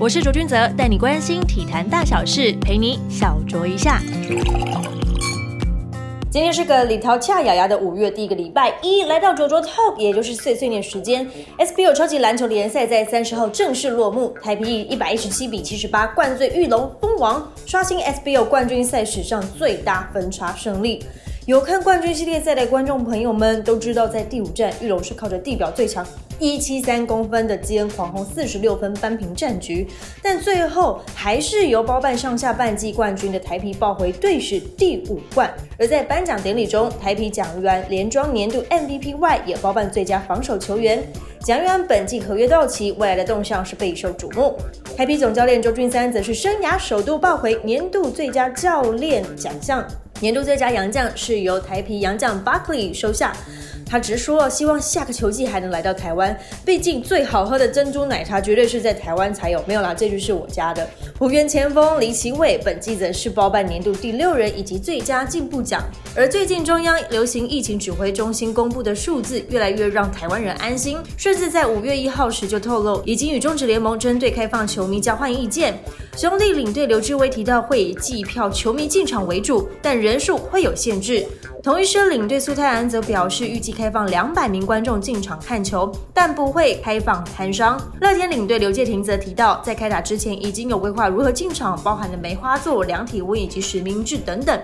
我是卓君泽，带你关心体坛大小事，陪你小酌一下。今天是个李桃恰雅雅的五月第一个礼拜一，来到卓卓 Top，也就是碎碎念时间。SBO 超级篮球联赛在三十号正式落幕，台啤一百一十七比七十八灌醉玉龙蜂王，刷新 SBO 冠军赛史上最大分差胜利。有看冠军系列赛的观众朋友们都知道，在第五站，玉龙是靠着地表最强一七三公分的基恩狂轰四十六分扳平战局，但最后还是由包办上下半季冠军的台啤抱回队史第五冠。而在颁奖典礼中，台啤蒋玉安连庄年度 MVP 外，也包办最佳防守球员。蒋玉安本季合约到期，未来的动向是备受瞩目。台啤总教练周俊三则是生涯首度抱回年度最佳教练奖项。年度最佳洋将是由台皮洋将 Buckley 收下，他直说希望下个球季还能来到台湾，毕竟最好喝的珍珠奶茶绝对是在台湾才有。没有啦，这句是我家的。湖源前锋李奇伟本季则是包办年度第六人以及最佳进步奖。而最近中央流行疫情指挥中心公布的数字越来越让台湾人安心，甚至在五月一号时就透露，已经与中职联盟针对开放球迷交换意见。兄弟领队刘志威提到会以计票球迷进场为主，但人数会有限制。同一师领队苏泰安则表示，预计开放两百名观众进场看球，但不会开放摊商。乐天领队刘介廷则提到，在开打之前已经有规划如何进场，包含了梅花座、量体温以及实名制等等。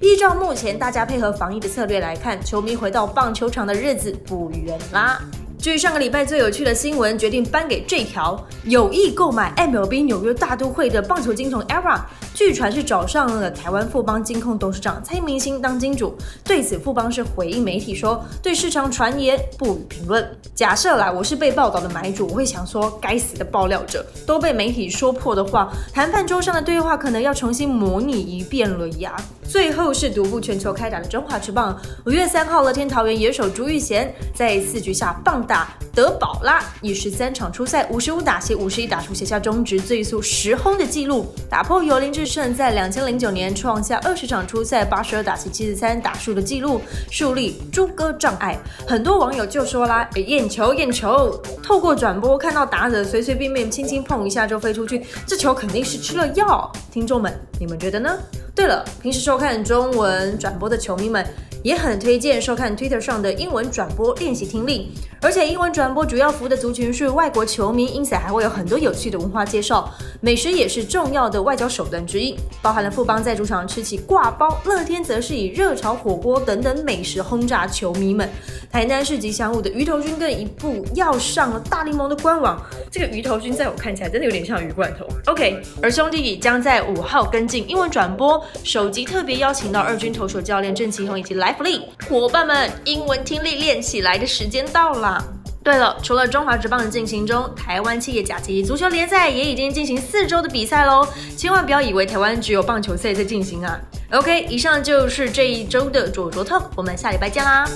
依照目前大家配合防疫的策略来看，球迷回到棒球场的日子不远啦。至于上个礼拜最有趣的新闻，决定颁给这条：有意购买 MLB 纽约大都会的棒球金童 ERA，据传是找上了台湾富邦金控董事长蔡明星当金主。对此，富邦是回应媒体说，对市场传言不予评论。假设啦，我是被报道的买主，我会想说，该死的爆料者都被媒体说破的话，谈判桌上的对话可能要重新模拟一遍了呀。最后是独步全球开打的中华职棒，五月三号，乐天桃园野手朱玉贤在四局下棒。打德保拉以十三场出赛五十五打席五十一打数写下中职最速十轰的纪录，打破由林志胜在两千零九年创下二十场出赛八十二打席七十三打数的纪录，树立诸葛障碍。很多网友就说啦：“眼球眼球，透过转播看到打者随随便便轻轻碰一下就飞出去，这球肯定是吃了药。”听众们，你们觉得呢？对了，平时收看中文转播的球迷们。也很推荐收看 Twitter 上的英文转播练习听力，而且英文转播主要服务的族群是外国球迷，因此还会有很多有趣的文化介绍。美食也是重要的外交手段之一，包含了富邦在主场吃起挂包，乐天则是以热炒火锅等等美食轰炸球迷们。台南市吉祥物的鱼头君更一步要上了大联盟的官网，这个鱼头君在我看起来真的有点像鱼罐头。OK，而兄弟将在五号跟进英文转播，首集特别邀请到二军投手教练郑启宏以及来。福利伙伴们，英文听力练起来的时间到了。对了，除了中华职棒的进行中，台湾企业甲级足球联赛也已经进行四周的比赛喽。千万不要以为台湾只有棒球赛在进行啊。OK，以上就是这一周的左卓 Talk，我们下礼拜见啦。